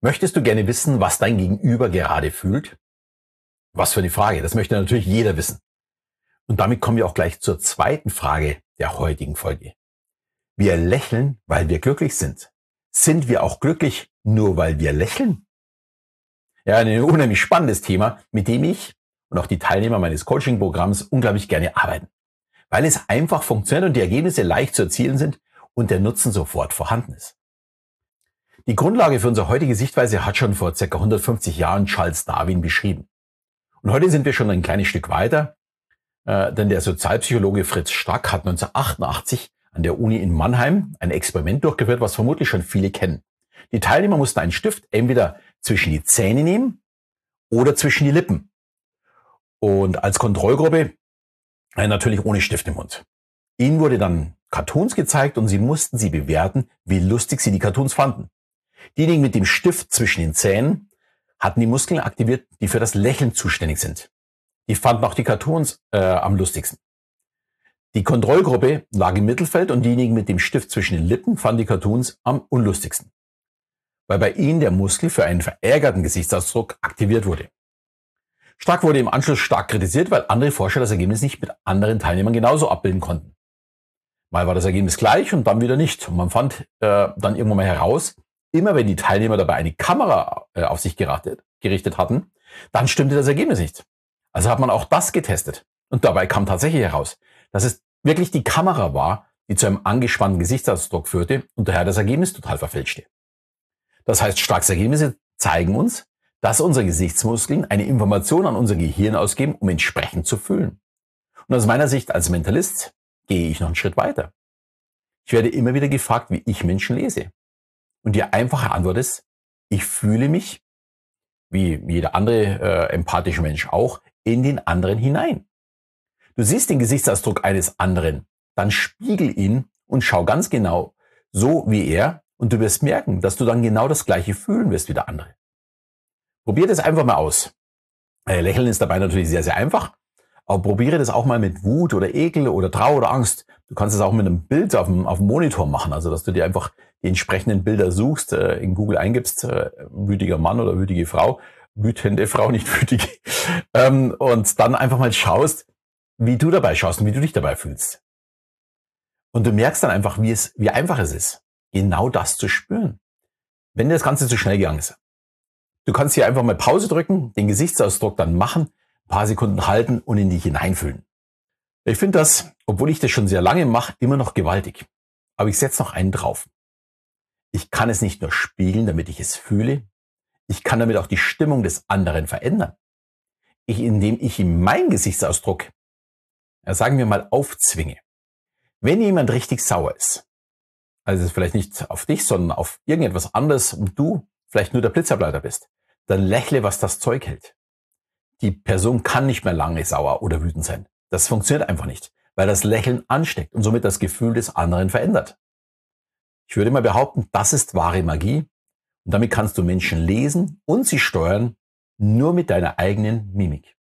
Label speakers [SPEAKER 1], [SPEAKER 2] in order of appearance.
[SPEAKER 1] Möchtest du gerne wissen, was dein Gegenüber gerade fühlt? Was für eine Frage. Das möchte natürlich jeder wissen. Und damit kommen wir auch gleich zur zweiten Frage der heutigen Folge. Wir lächeln, weil wir glücklich sind. Sind wir auch glücklich, nur weil wir lächeln? Ja, ein unheimlich spannendes Thema, mit dem ich und auch die Teilnehmer meines Coaching-Programms unglaublich gerne arbeiten. Weil es einfach funktioniert und die Ergebnisse leicht zu erzielen sind und der Nutzen sofort vorhanden ist. Die Grundlage für unsere heutige Sichtweise hat schon vor ca. 150 Jahren Charles Darwin beschrieben. Und heute sind wir schon ein kleines Stück weiter, äh, denn der Sozialpsychologe Fritz Strack hat 1988 an der Uni in Mannheim ein Experiment durchgeführt, was vermutlich schon viele kennen. Die Teilnehmer mussten einen Stift entweder zwischen die Zähne nehmen oder zwischen die Lippen. Und als Kontrollgruppe äh, natürlich ohne Stift im Mund. Ihnen wurde dann Cartoons gezeigt und sie mussten sie bewerten, wie lustig sie die Cartoons fanden. Diejenigen mit dem Stift zwischen den Zähnen hatten die Muskeln aktiviert, die für das Lächeln zuständig sind. Die fanden auch die Cartoons äh, am lustigsten. Die Kontrollgruppe lag im Mittelfeld und diejenigen mit dem Stift zwischen den Lippen fanden die Cartoons am unlustigsten. Weil bei ihnen der Muskel für einen verärgerten Gesichtsausdruck aktiviert wurde. Stark wurde im Anschluss stark kritisiert, weil andere Forscher das Ergebnis nicht mit anderen Teilnehmern genauso abbilden konnten. Mal war das Ergebnis gleich und dann wieder nicht. Und man fand äh, dann irgendwann mal heraus, immer wenn die Teilnehmer dabei eine Kamera äh, auf sich gerichtet, gerichtet hatten, dann stimmte das Ergebnis nicht. Also hat man auch das getestet. Und dabei kam tatsächlich heraus, dass es wirklich die Kamera war, die zu einem angespannten Gesichtsausdruck führte und daher das Ergebnis total verfälschte. Das heißt, starke Ergebnisse zeigen uns, dass unsere Gesichtsmuskeln eine Information an unser Gehirn ausgeben, um entsprechend zu fühlen. Und aus meiner Sicht als Mentalist gehe ich noch einen Schritt weiter. Ich werde immer wieder gefragt, wie ich Menschen lese. Und die einfache Antwort ist, ich fühle mich, wie jeder andere äh, empathische Mensch auch, in den anderen hinein. Du siehst den Gesichtsausdruck eines anderen, dann spiegel ihn und schau ganz genau so wie er und du wirst merken, dass du dann genau das gleiche fühlen wirst wie der andere. Probier das einfach mal aus. Äh, Lächeln ist dabei natürlich sehr, sehr einfach. Aber probiere das auch mal mit Wut oder Ekel oder Trauer oder Angst. Du kannst es auch mit einem Bild auf dem, auf dem Monitor machen, also dass du dir einfach die entsprechenden Bilder suchst, äh, in Google eingibst, äh, wütiger Mann oder wütige Frau, wütende Frau, nicht wütige, ähm, und dann einfach mal schaust, wie du dabei schaust und wie du dich dabei fühlst. Und du merkst dann einfach, wie es, wie einfach es ist, genau das zu spüren. Wenn dir das Ganze zu schnell gegangen ist. Du kannst hier einfach mal Pause drücken, den Gesichtsausdruck dann machen paar Sekunden halten und in dich hineinfühlen. Ich finde das, obwohl ich das schon sehr lange mache, immer noch gewaltig. Aber ich setze noch einen drauf. Ich kann es nicht nur spiegeln, damit ich es fühle. Ich kann damit auch die Stimmung des anderen verändern. Ich, indem ich ihm meinen Gesichtsausdruck, ja, sagen wir mal, aufzwinge. Wenn jemand richtig sauer ist, also vielleicht nicht auf dich, sondern auf irgendetwas anderes und du vielleicht nur der Blitzableiter bist, dann lächle, was das Zeug hält die Person kann nicht mehr lange sauer oder wütend sein. Das funktioniert einfach nicht, weil das Lächeln ansteckt und somit das Gefühl des anderen verändert. Ich würde mal behaupten, das ist wahre Magie und damit kannst du Menschen lesen und sie steuern nur mit deiner eigenen Mimik.